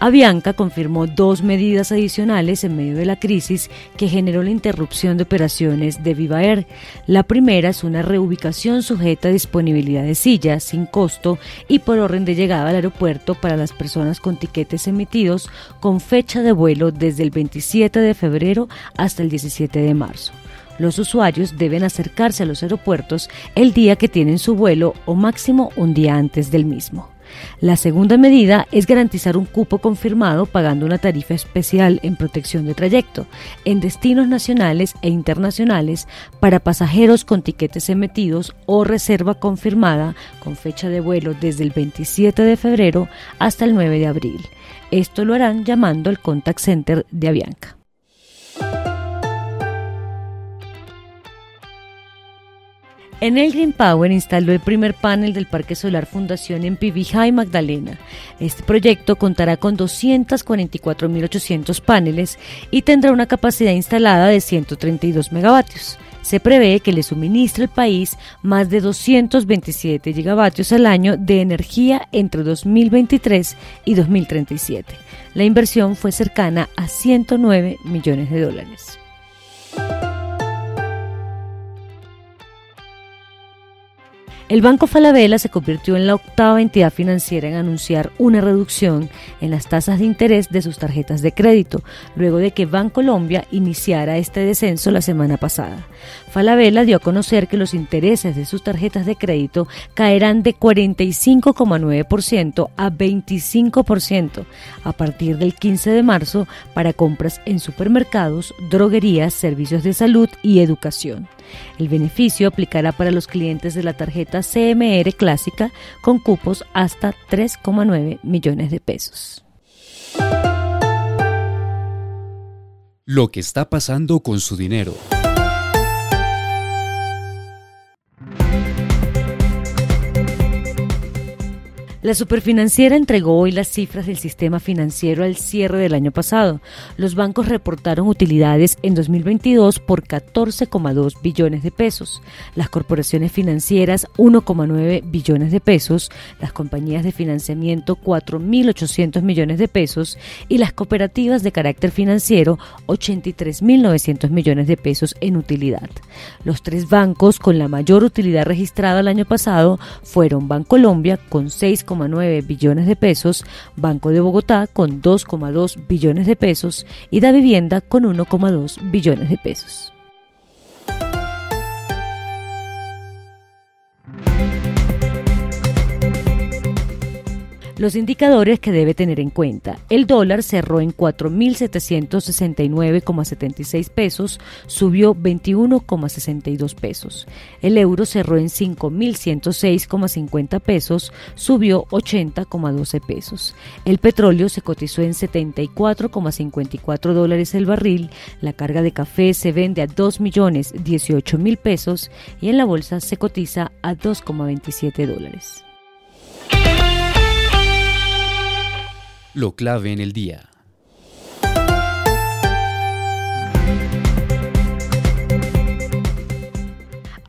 Avianca confirmó dos medidas adicionales en medio de la crisis que generó la interrupción de operaciones de Viva Air. La primera es una reubicación sujeta a disponibilidad de sillas sin costo y por orden de llegada al aeropuerto para las personas con tiquetes emitidos con fecha de vuelo desde el 27 de febrero hasta el 17 de marzo. Los usuarios deben acercarse a los aeropuertos el día que tienen su vuelo o máximo un día antes del mismo. La segunda medida es garantizar un cupo confirmado pagando una tarifa especial en protección de trayecto en destinos nacionales e internacionales para pasajeros con tiquetes emitidos o reserva confirmada con fecha de vuelo desde el 27 de febrero hasta el 9 de abril. Esto lo harán llamando al contact center de Avianca. En el Green Power instaló el primer panel del Parque Solar Fundación en Pibijay, Magdalena. Este proyecto contará con 244.800 paneles y tendrá una capacidad instalada de 132 megavatios. Se prevé que le suministre al país más de 227 gigavatios al año de energía entre 2023 y 2037. La inversión fue cercana a 109 millones de dólares. El Banco Falabella se convirtió en la octava entidad financiera en anunciar una reducción en las tasas de interés de sus tarjetas de crédito, luego de que Bancolombia iniciara este descenso la semana pasada. Falabella dio a conocer que los intereses de sus tarjetas de crédito caerán de 45,9% a 25% a partir del 15 de marzo para compras en supermercados, droguerías, servicios de salud y educación. El beneficio aplicará para los clientes de la tarjeta CMR clásica con cupos hasta 3,9 millones de pesos. Lo que está pasando con su dinero. La superfinanciera entregó hoy las cifras del sistema financiero al cierre del año pasado. Los bancos reportaron utilidades en 2022 por 14,2 billones de pesos, las corporaciones financieras 1,9 billones de pesos, las compañías de financiamiento 4.800 millones de pesos y las cooperativas de carácter financiero 83.900 millones de pesos en utilidad. Los tres bancos con la mayor utilidad registrada el año pasado fueron Bancolombia con 6 2,9 billones de pesos, Banco de Bogotá con 2,2 billones de pesos y Da Vivienda con 1,2 billones de pesos. Los indicadores que debe tener en cuenta. El dólar cerró en 4.769,76 pesos, subió 21,62 pesos. El euro cerró en 5.106,50 pesos, subió 80,12 pesos. El petróleo se cotizó en 74,54 dólares el barril. La carga de café se vende a 2.018.000 pesos y en la bolsa se cotiza a 2,27 dólares. Lo clave en el día.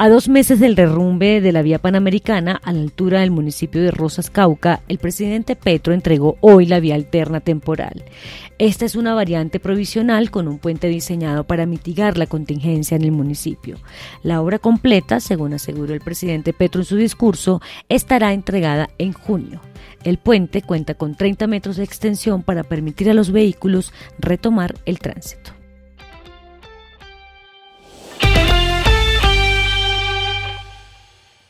A dos meses del derrumbe de la vía panamericana a la altura del municipio de Rosas Cauca, el presidente Petro entregó hoy la vía alterna temporal. Esta es una variante provisional con un puente diseñado para mitigar la contingencia en el municipio. La obra completa, según aseguró el presidente Petro en su discurso, estará entregada en junio. El puente cuenta con 30 metros de extensión para permitir a los vehículos retomar el tránsito.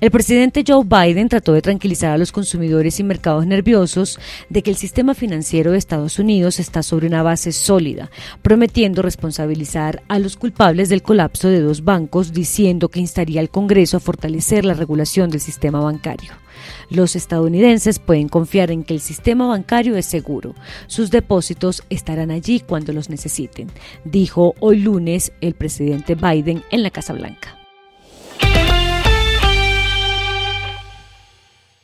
El presidente Joe Biden trató de tranquilizar a los consumidores y mercados nerviosos de que el sistema financiero de Estados Unidos está sobre una base sólida, prometiendo responsabilizar a los culpables del colapso de dos bancos, diciendo que instaría al Congreso a fortalecer la regulación del sistema bancario. Los estadounidenses pueden confiar en que el sistema bancario es seguro. Sus depósitos estarán allí cuando los necesiten, dijo hoy lunes el presidente Biden en la Casa Blanca.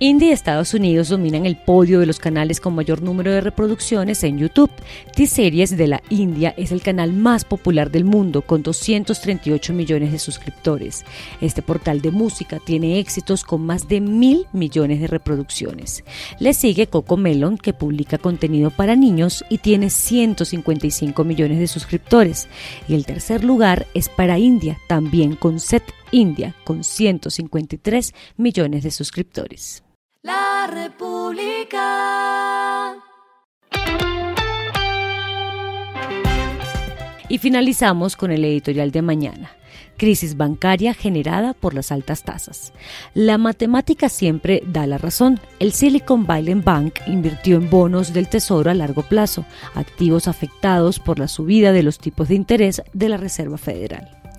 India y Estados Unidos dominan el podio de los canales con mayor número de reproducciones en YouTube. T-Series de la India es el canal más popular del mundo con 238 millones de suscriptores. Este portal de música tiene éxitos con más de mil millones de reproducciones. Le sigue Coco Melon que publica contenido para niños y tiene 155 millones de suscriptores. Y el tercer lugar es para India, también con Set India, con 153 millones de suscriptores. La República. Y finalizamos con el editorial de mañana. Crisis bancaria generada por las altas tasas. La matemática siempre da la razón. El Silicon Valley Bank invirtió en bonos del Tesoro a largo plazo, activos afectados por la subida de los tipos de interés de la Reserva Federal.